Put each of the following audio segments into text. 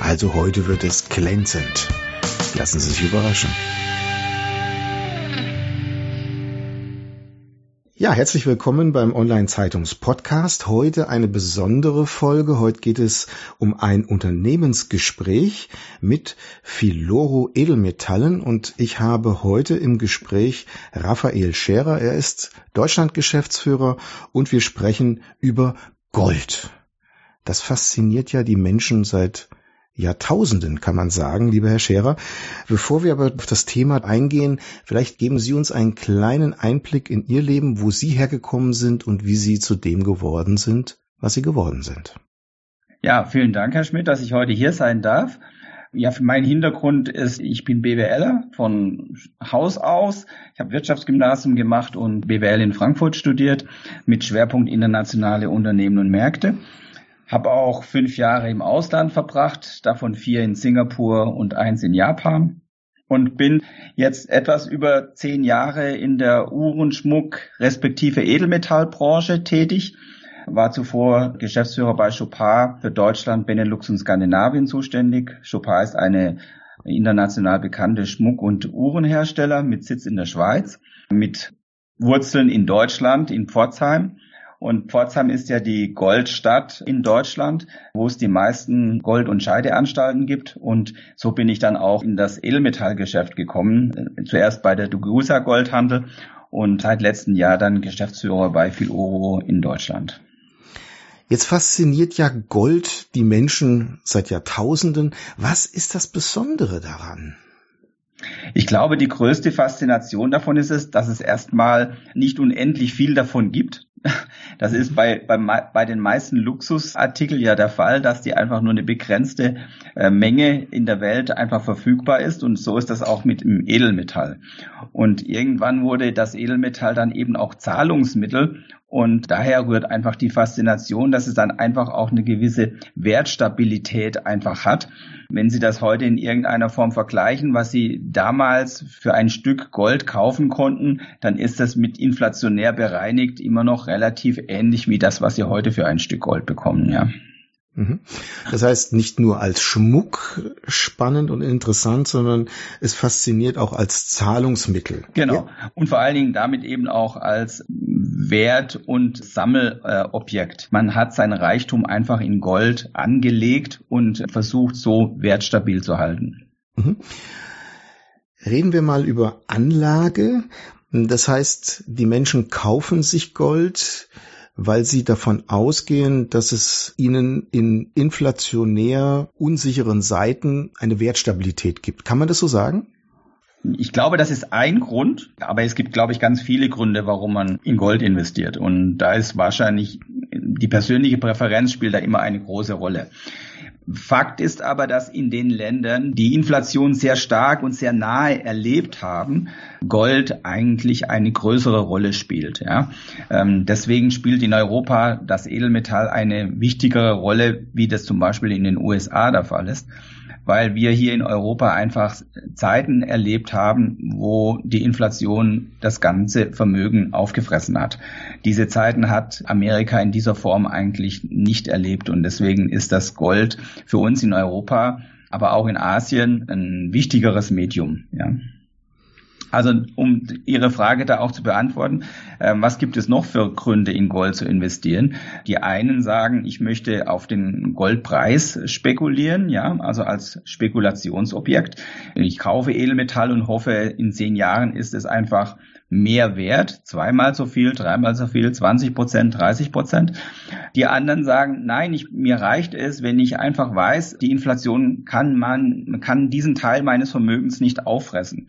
Also heute wird es glänzend. Lassen Sie sich überraschen. Ja, herzlich willkommen beim Online-Zeitungs-Podcast. Heute eine besondere Folge. Heute geht es um ein Unternehmensgespräch mit Filoro Edelmetallen und ich habe heute im Gespräch Raphael Scherer. Er ist Deutschland-Geschäftsführer und wir sprechen über Gold. Das fasziniert ja die Menschen seit Jahrtausenden, kann man sagen, lieber Herr Scherer. Bevor wir aber auf das Thema eingehen, vielleicht geben Sie uns einen kleinen Einblick in Ihr Leben, wo Sie hergekommen sind und wie Sie zu dem geworden sind, was Sie geworden sind. Ja, vielen Dank, Herr Schmidt, dass ich heute hier sein darf. Ja, mein Hintergrund ist, ich bin BWLer von Haus aus. Ich habe Wirtschaftsgymnasium gemacht und BWL in Frankfurt studiert mit Schwerpunkt internationale Unternehmen und Märkte. Habe auch fünf Jahre im Ausland verbracht, davon vier in Singapur und eins in Japan. Und bin jetzt etwas über zehn Jahre in der Uhrenschmuck respektive Edelmetallbranche tätig. War zuvor Geschäftsführer bei Chopard für Deutschland, Benelux und Skandinavien zuständig. Chopard ist eine international bekannte Schmuck- und Uhrenhersteller mit Sitz in der Schweiz, mit Wurzeln in Deutschland, in Pforzheim und Pforzheim ist ja die Goldstadt in Deutschland, wo es die meisten Gold- und Scheideanstalten gibt. Und so bin ich dann auch in das Edelmetallgeschäft gekommen. Zuerst bei der Dugusa Goldhandel und seit letztem Jahr dann Geschäftsführer bei Filoro in Deutschland. Jetzt fasziniert ja Gold die Menschen seit Jahrtausenden. Was ist das Besondere daran? Ich glaube, die größte Faszination davon ist es, dass es erstmal nicht unendlich viel davon gibt. Das ist bei, bei, bei den meisten Luxusartikeln ja der Fall, dass die einfach nur eine begrenzte äh, Menge in der Welt einfach verfügbar ist. Und so ist das auch mit dem Edelmetall. Und irgendwann wurde das Edelmetall dann eben auch Zahlungsmittel. Und daher rührt einfach die Faszination, dass es dann einfach auch eine gewisse Wertstabilität einfach hat. Wenn Sie das heute in irgendeiner Form vergleichen, was Sie damals für ein Stück Gold kaufen konnten, dann ist das mit inflationär bereinigt immer noch relativ ähnlich wie das, was Sie heute für ein Stück Gold bekommen, ja. Mhm. Das heißt, nicht nur als Schmuck spannend und interessant, sondern es fasziniert auch als Zahlungsmittel. Genau. Und vor allen Dingen damit eben auch als Wert- und Sammelobjekt. Man hat sein Reichtum einfach in Gold angelegt und versucht so wertstabil zu halten. Mhm. Reden wir mal über Anlage. Das heißt, die Menschen kaufen sich Gold, weil sie davon ausgehen, dass es ihnen in inflationär unsicheren Seiten eine Wertstabilität gibt. Kann man das so sagen? Ich glaube, das ist ein Grund, aber es gibt, glaube ich, ganz viele Gründe, warum man in Gold investiert. Und da ist wahrscheinlich die persönliche Präferenz spielt da immer eine große Rolle. Fakt ist aber, dass in den Ländern, die Inflation sehr stark und sehr nahe erlebt haben, Gold eigentlich eine größere Rolle spielt. Ja. Ähm, deswegen spielt in Europa das Edelmetall eine wichtigere Rolle, wie das zum Beispiel in den USA der Fall ist weil wir hier in Europa einfach Zeiten erlebt haben, wo die Inflation das ganze Vermögen aufgefressen hat. Diese Zeiten hat Amerika in dieser Form eigentlich nicht erlebt und deswegen ist das Gold für uns in Europa, aber auch in Asien ein wichtigeres Medium. Ja. Also um Ihre Frage da auch zu beantworten, äh, was gibt es noch für Gründe in Gold zu investieren? Die einen sagen, ich möchte auf den Goldpreis spekulieren, ja, also als Spekulationsobjekt. Ich kaufe Edelmetall und hoffe, in zehn Jahren ist es einfach mehr wert, zweimal so viel, dreimal so viel, 20 Prozent, 30 Prozent. Die anderen sagen, nein, ich, mir reicht es, wenn ich einfach weiß, die Inflation kann man, kann diesen Teil meines Vermögens nicht auffressen.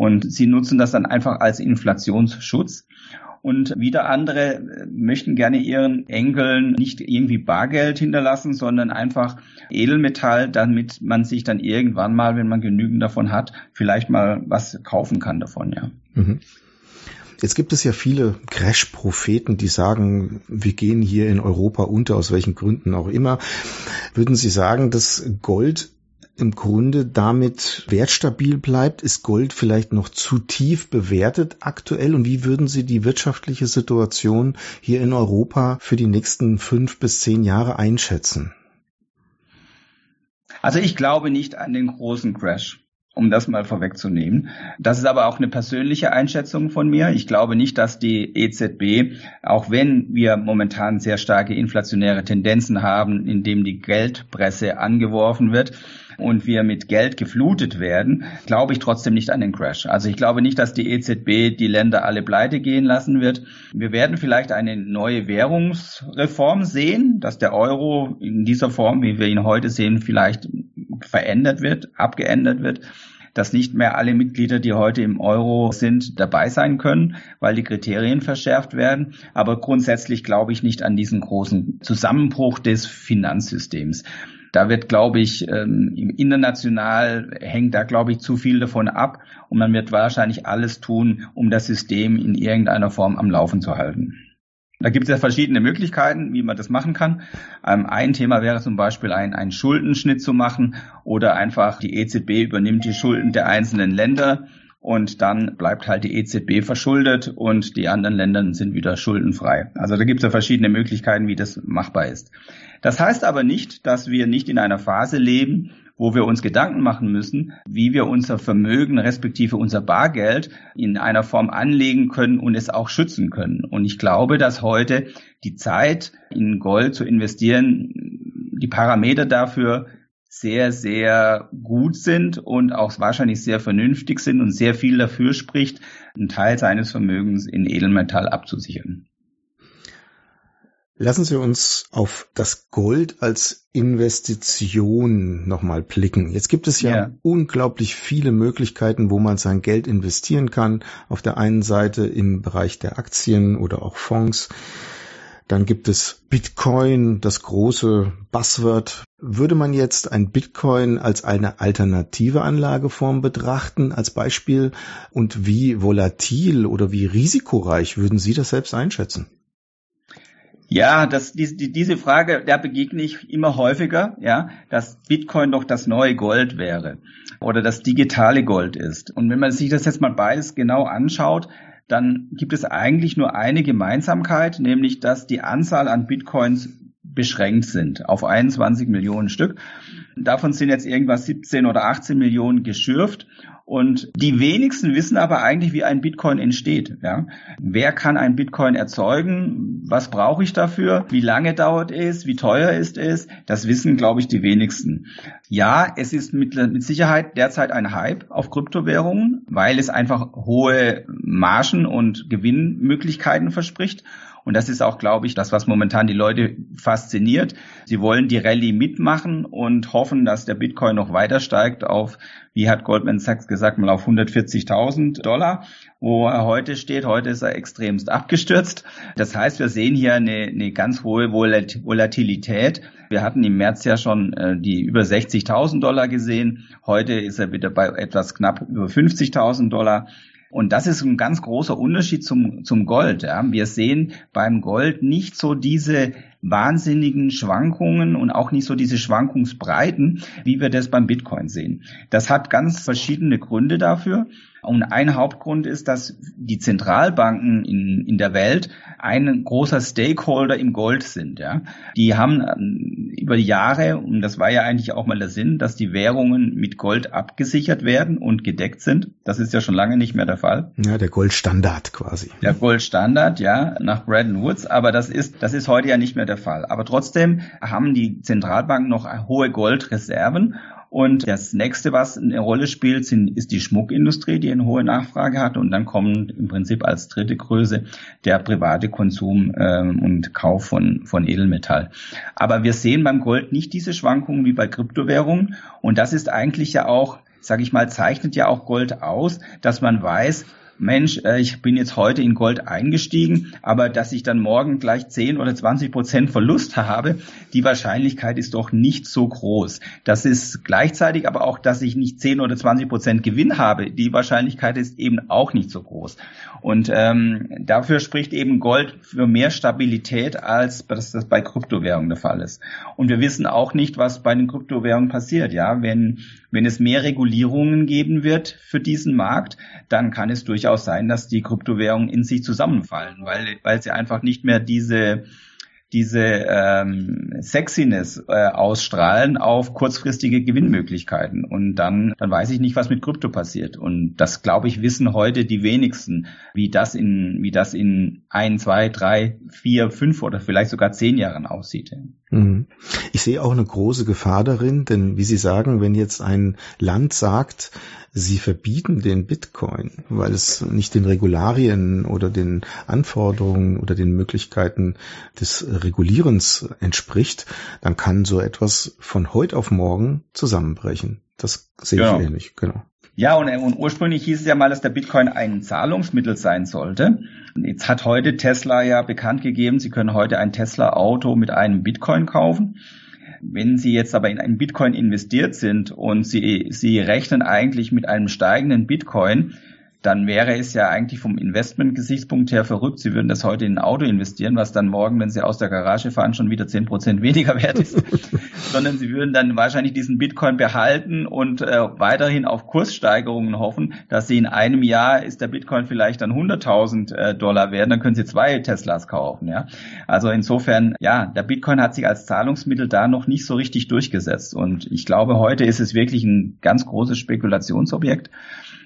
Und sie nutzen das dann einfach als Inflationsschutz. Und wieder andere äh, möchten gerne ihren Enkeln nicht irgendwie Bargeld hinterlassen, sondern einfach Edelmetall, damit man sich dann irgendwann mal, wenn man genügend davon hat, vielleicht mal was kaufen kann davon, ja. Mhm. Jetzt gibt es ja viele Crash-Propheten, die sagen, wir gehen hier in Europa unter, aus welchen Gründen auch immer. Würden Sie sagen, dass Gold im Grunde damit wertstabil bleibt? Ist Gold vielleicht noch zu tief bewertet aktuell? Und wie würden Sie die wirtschaftliche Situation hier in Europa für die nächsten fünf bis zehn Jahre einschätzen? Also ich glaube nicht an den großen Crash um das mal vorwegzunehmen. Das ist aber auch eine persönliche Einschätzung von mir. Ich glaube nicht, dass die EZB, auch wenn wir momentan sehr starke inflationäre Tendenzen haben, indem die Geldpresse angeworfen wird, und wir mit Geld geflutet werden, glaube ich trotzdem nicht an den Crash. Also ich glaube nicht, dass die EZB die Länder alle pleite gehen lassen wird. Wir werden vielleicht eine neue Währungsreform sehen, dass der Euro in dieser Form, wie wir ihn heute sehen, vielleicht verändert wird, abgeändert wird dass nicht mehr alle Mitglieder, die heute im Euro sind, dabei sein können, weil die Kriterien verschärft werden. Aber grundsätzlich glaube ich nicht an diesen großen Zusammenbruch des Finanzsystems. Da wird, glaube ich, ähm, international hängt da, glaube ich, zu viel davon ab und man wird wahrscheinlich alles tun, um das System in irgendeiner Form am Laufen zu halten. Da gibt es ja verschiedene Möglichkeiten, wie man das machen kann. Ähm, ein Thema wäre zum Beispiel ein, einen Schuldenschnitt zu machen oder einfach die EZB übernimmt die Schulden der einzelnen Länder und dann bleibt halt die EZB verschuldet und die anderen Länder sind wieder schuldenfrei. Also da gibt es ja verschiedene Möglichkeiten, wie das machbar ist. Das heißt aber nicht, dass wir nicht in einer Phase leben, wo wir uns Gedanken machen müssen, wie wir unser Vermögen respektive unser Bargeld in einer Form anlegen können und es auch schützen können. Und ich glaube, dass heute die Zeit in Gold zu investieren, die Parameter dafür sehr, sehr gut sind und auch wahrscheinlich sehr vernünftig sind und sehr viel dafür spricht, einen Teil seines Vermögens in Edelmetall abzusichern. Lassen Sie uns auf das Gold als Investition nochmal blicken. Jetzt gibt es ja, ja, unglaublich viele Möglichkeiten, wo man sein Geld investieren kann. Auf der einen Seite im Bereich der Aktien oder auch Fonds. Dann gibt es Bitcoin, das große Buzzword. Würde man jetzt ein Bitcoin als eine alternative Anlageform betrachten, als Beispiel? Und wie volatil oder wie risikoreich würden Sie das selbst einschätzen? Ja, das, die, diese Frage, der begegne ich immer häufiger, ja, dass Bitcoin doch das neue Gold wäre oder das digitale Gold ist. Und wenn man sich das jetzt mal beides genau anschaut, dann gibt es eigentlich nur eine Gemeinsamkeit, nämlich dass die Anzahl an Bitcoins beschränkt sind auf 21 Millionen Stück. Davon sind jetzt irgendwas 17 oder 18 Millionen geschürft. Und die wenigsten wissen aber eigentlich, wie ein Bitcoin entsteht. Ja? Wer kann ein Bitcoin erzeugen? Was brauche ich dafür? Wie lange dauert es? Wie teuer ist es? Das wissen, glaube ich, die wenigsten. Ja, es ist mit, mit Sicherheit derzeit ein Hype auf Kryptowährungen, weil es einfach hohe Margen und Gewinnmöglichkeiten verspricht. Und das ist auch, glaube ich, das, was momentan die Leute fasziniert. Sie wollen die Rallye mitmachen und hoffen, dass der Bitcoin noch weiter steigt auf, wie hat Goldman Sachs gesagt, mal auf 140.000 Dollar, wo er heute steht. Heute ist er extremst abgestürzt. Das heißt, wir sehen hier eine, eine ganz hohe Volatilität. Wir hatten im März ja schon äh, die über 60.000 Dollar gesehen. Heute ist er wieder bei etwas knapp über 50.000 Dollar. Und das ist ein ganz großer Unterschied zum, zum Gold. Ja. Wir sehen beim Gold nicht so diese wahnsinnigen Schwankungen und auch nicht so diese Schwankungsbreiten, wie wir das beim Bitcoin sehen. Das hat ganz verschiedene Gründe dafür. Und ein Hauptgrund ist, dass die Zentralbanken in, in der Welt ein großer Stakeholder im Gold sind. Ja. Die haben ähm, über die Jahre, und das war ja eigentlich auch mal der Sinn, dass die Währungen mit Gold abgesichert werden und gedeckt sind. Das ist ja schon lange nicht mehr der Fall. Ja, der Goldstandard quasi. Der Goldstandard, ja, nach Bretton Woods. Aber das ist, das ist heute ja nicht mehr der Fall. Aber trotzdem haben die Zentralbanken noch hohe Goldreserven und das nächste, was eine Rolle spielt, sind, ist die Schmuckindustrie, die eine hohe Nachfrage hat. Und dann kommen im Prinzip als dritte Größe der private Konsum ähm, und Kauf von, von Edelmetall. Aber wir sehen beim Gold nicht diese Schwankungen wie bei Kryptowährungen. Und das ist eigentlich ja auch, sage ich mal, zeichnet ja auch Gold aus, dass man weiß, Mensch, äh, ich bin jetzt heute in Gold eingestiegen, aber dass ich dann morgen gleich 10 oder 20 Prozent Verlust habe, die Wahrscheinlichkeit ist doch nicht so groß. Das ist gleichzeitig aber auch, dass ich nicht 10 oder 20 Prozent Gewinn habe, die Wahrscheinlichkeit ist eben auch nicht so groß. Und ähm, dafür spricht eben Gold für mehr Stabilität, als dass das bei Kryptowährungen der Fall ist. Und wir wissen auch nicht, was bei den Kryptowährungen passiert. Ja, wenn wenn es mehr Regulierungen geben wird für diesen Markt, dann kann es durchaus sein, dass die Kryptowährungen in sich zusammenfallen, weil, weil sie einfach nicht mehr diese diese ähm, Sexiness äh, ausstrahlen auf kurzfristige Gewinnmöglichkeiten. Und dann, dann weiß ich nicht, was mit Krypto passiert. Und das, glaube ich, wissen heute die wenigsten, wie das in, wie das in ein, zwei, drei, vier, fünf oder vielleicht sogar zehn Jahren aussieht. Mhm. Ich sehe auch eine große Gefahr darin, denn wie Sie sagen, wenn jetzt ein Land sagt, sie verbieten den Bitcoin, weil es nicht den Regularien oder den Anforderungen oder den Möglichkeiten des Regulierens entspricht, dann kann so etwas von heute auf morgen zusammenbrechen. Das sehe genau. ich ähnlich, genau. Ja, und, und, ursprünglich hieß es ja mal, dass der Bitcoin ein Zahlungsmittel sein sollte. Jetzt hat heute Tesla ja bekannt gegeben, Sie können heute ein Tesla-Auto mit einem Bitcoin kaufen. Wenn Sie jetzt aber in einen Bitcoin investiert sind und Sie, Sie rechnen eigentlich mit einem steigenden Bitcoin, dann wäre es ja eigentlich vom Investment-Gesichtspunkt her verrückt. Sie würden das heute in ein Auto investieren, was dann morgen, wenn Sie aus der Garage fahren, schon wieder zehn Prozent weniger wert ist. Sondern Sie würden dann wahrscheinlich diesen Bitcoin behalten und äh, weiterhin auf Kurssteigerungen hoffen, dass Sie in einem Jahr ist der Bitcoin vielleicht dann 100.000 äh, Dollar wert, dann können Sie zwei Teslas kaufen. Ja, Also insofern, ja, der Bitcoin hat sich als Zahlungsmittel da noch nicht so richtig durchgesetzt. Und ich glaube, heute ist es wirklich ein ganz großes Spekulationsobjekt.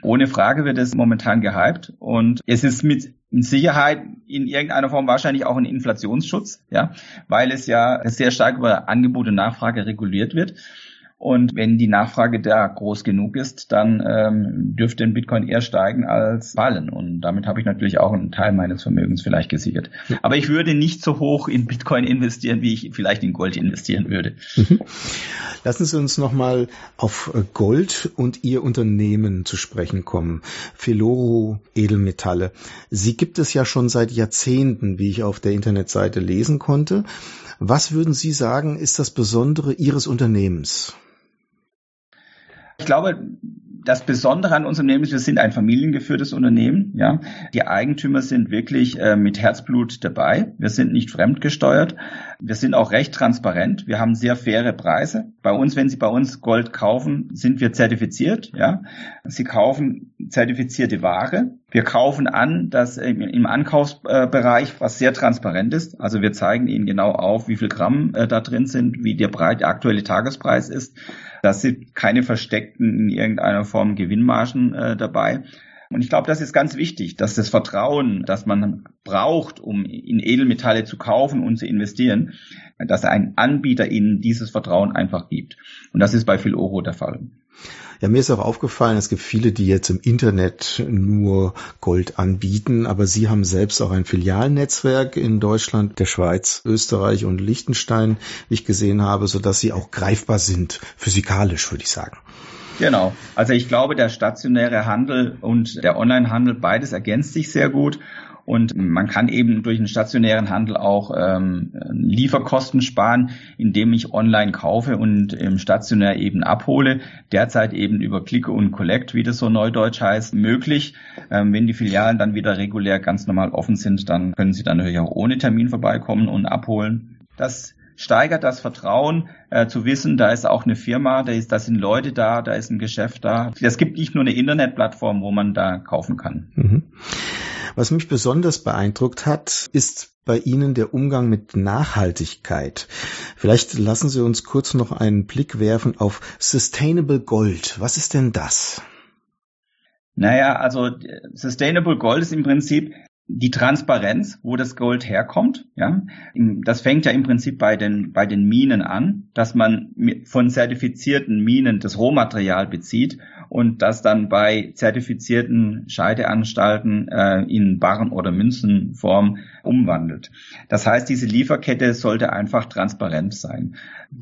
Ohne Frage wird es momentan gehypt und es ist mit Sicherheit in irgendeiner Form wahrscheinlich auch ein Inflationsschutz, ja, weil es ja sehr stark über Angebot und Nachfrage reguliert wird. Und wenn die Nachfrage da groß genug ist, dann ähm, dürfte ein Bitcoin eher steigen als fallen. Und damit habe ich natürlich auch einen Teil meines Vermögens vielleicht gesichert. Aber ich würde nicht so hoch in Bitcoin investieren, wie ich vielleicht in Gold investieren würde. Mhm. Lassen Sie uns nochmal auf Gold und Ihr Unternehmen zu sprechen kommen. Filoro Edelmetalle. Sie gibt es ja schon seit Jahrzehnten, wie ich auf der Internetseite lesen konnte. Was würden Sie sagen, ist das Besondere Ihres Unternehmens? Ich glaube, das Besondere an unserem Unternehmen ist, wir sind ein familiengeführtes Unternehmen. Ja, die Eigentümer sind wirklich äh, mit Herzblut dabei. Wir sind nicht fremdgesteuert. Wir sind auch recht transparent. Wir haben sehr faire Preise. Bei uns, wenn Sie bei uns Gold kaufen, sind wir zertifiziert. Ja, Sie kaufen zertifizierte Ware. Wir kaufen an, dass im Ankaufsbereich was sehr transparent ist. Also wir zeigen Ihnen genau auf, wie viel Gramm äh, da drin sind, wie der, aktuelle Tagespreis ist. Das sind keine versteckten in irgendeiner Form Gewinnmargen äh, dabei. Und ich glaube, das ist ganz wichtig, dass das Vertrauen, das man braucht, um in Edelmetalle zu kaufen und zu investieren, dass ein Anbieter ihnen dieses Vertrauen einfach gibt. Und das ist bei Filoro der Fall. Ja, mir ist auch aufgefallen, es gibt viele, die jetzt im Internet nur Gold anbieten, aber Sie haben selbst auch ein Filialnetzwerk in Deutschland, der Schweiz, Österreich und Liechtenstein, wie ich gesehen habe, so dass Sie auch greifbar sind, physikalisch, würde ich sagen. Genau. Also ich glaube, der stationäre Handel und der Onlinehandel, beides ergänzt sich sehr gut. Und man kann eben durch den stationären Handel auch ähm, Lieferkosten sparen, indem ich online kaufe und im stationär eben abhole. Derzeit eben über Click und Collect, wie das so neudeutsch heißt, möglich. Ähm, wenn die Filialen dann wieder regulär ganz normal offen sind, dann können Sie dann natürlich auch ohne Termin vorbeikommen und abholen. Das steigert das Vertrauen, äh, zu wissen, da ist auch eine Firma, da, ist, da sind Leute da, da ist ein Geschäft da. Es gibt nicht nur eine Internetplattform, wo man da kaufen kann. Mhm. Was mich besonders beeindruckt hat, ist bei Ihnen der Umgang mit Nachhaltigkeit. Vielleicht lassen Sie uns kurz noch einen Blick werfen auf Sustainable Gold. Was ist denn das? Naja, also Sustainable Gold ist im Prinzip die Transparenz, wo das Gold herkommt, ja, das fängt ja im Prinzip bei den, bei den Minen an, dass man von zertifizierten Minen das Rohmaterial bezieht und das dann bei zertifizierten Scheideanstalten äh, in Barren- oder Münzenform umwandelt. Das heißt, diese Lieferkette sollte einfach transparent sein.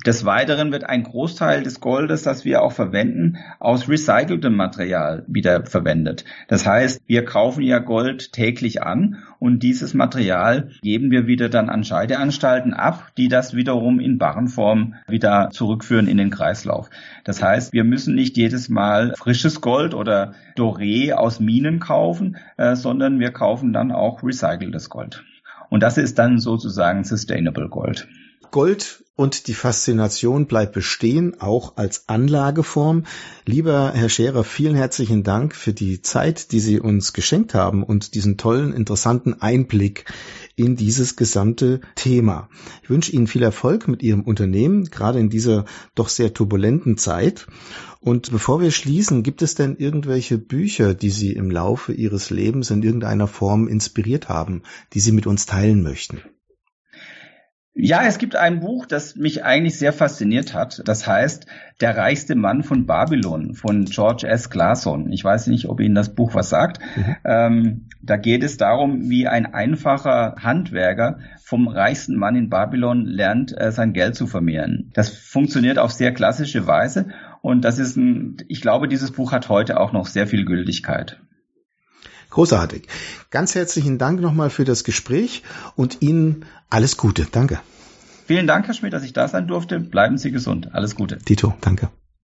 Des Weiteren wird ein Großteil des Goldes, das wir auch verwenden, aus recyceltem Material wieder verwendet. Das heißt, wir kaufen ja Gold täglich an und dieses Material geben wir wieder dann an Scheideanstalten ab, die das wiederum in Barrenform wieder zurückführen in den Kreislauf. Das heißt, wir müssen nicht jedes Mal frisches Gold oder Doré aus Minen kaufen, äh, sondern wir kaufen dann auch recyceltes Gold. Und das ist dann sozusagen Sustainable Gold. Gold und die Faszination bleibt bestehen, auch als Anlageform. Lieber Herr Scherer, vielen herzlichen Dank für die Zeit, die Sie uns geschenkt haben und diesen tollen, interessanten Einblick in dieses gesamte Thema. Ich wünsche Ihnen viel Erfolg mit Ihrem Unternehmen, gerade in dieser doch sehr turbulenten Zeit. Und bevor wir schließen, gibt es denn irgendwelche Bücher, die Sie im Laufe Ihres Lebens in irgendeiner Form inspiriert haben, die Sie mit uns teilen möchten? Ja, es gibt ein Buch, das mich eigentlich sehr fasziniert hat. Das heißt Der reichste Mann von Babylon von George S. Clason. Ich weiß nicht, ob Ihnen das Buch was sagt. Mhm. Ähm, da geht es darum, wie ein einfacher Handwerker vom reichsten Mann in Babylon lernt, äh, sein Geld zu vermehren. Das funktioniert auf sehr klassische Weise. Und das ist ein, ich glaube, dieses Buch hat heute auch noch sehr viel Gültigkeit. Großartig. Ganz herzlichen Dank nochmal für das Gespräch und Ihnen alles Gute. Danke. Vielen Dank, Herr Schmidt, dass ich da sein durfte. Bleiben Sie gesund. Alles Gute. Tito, danke.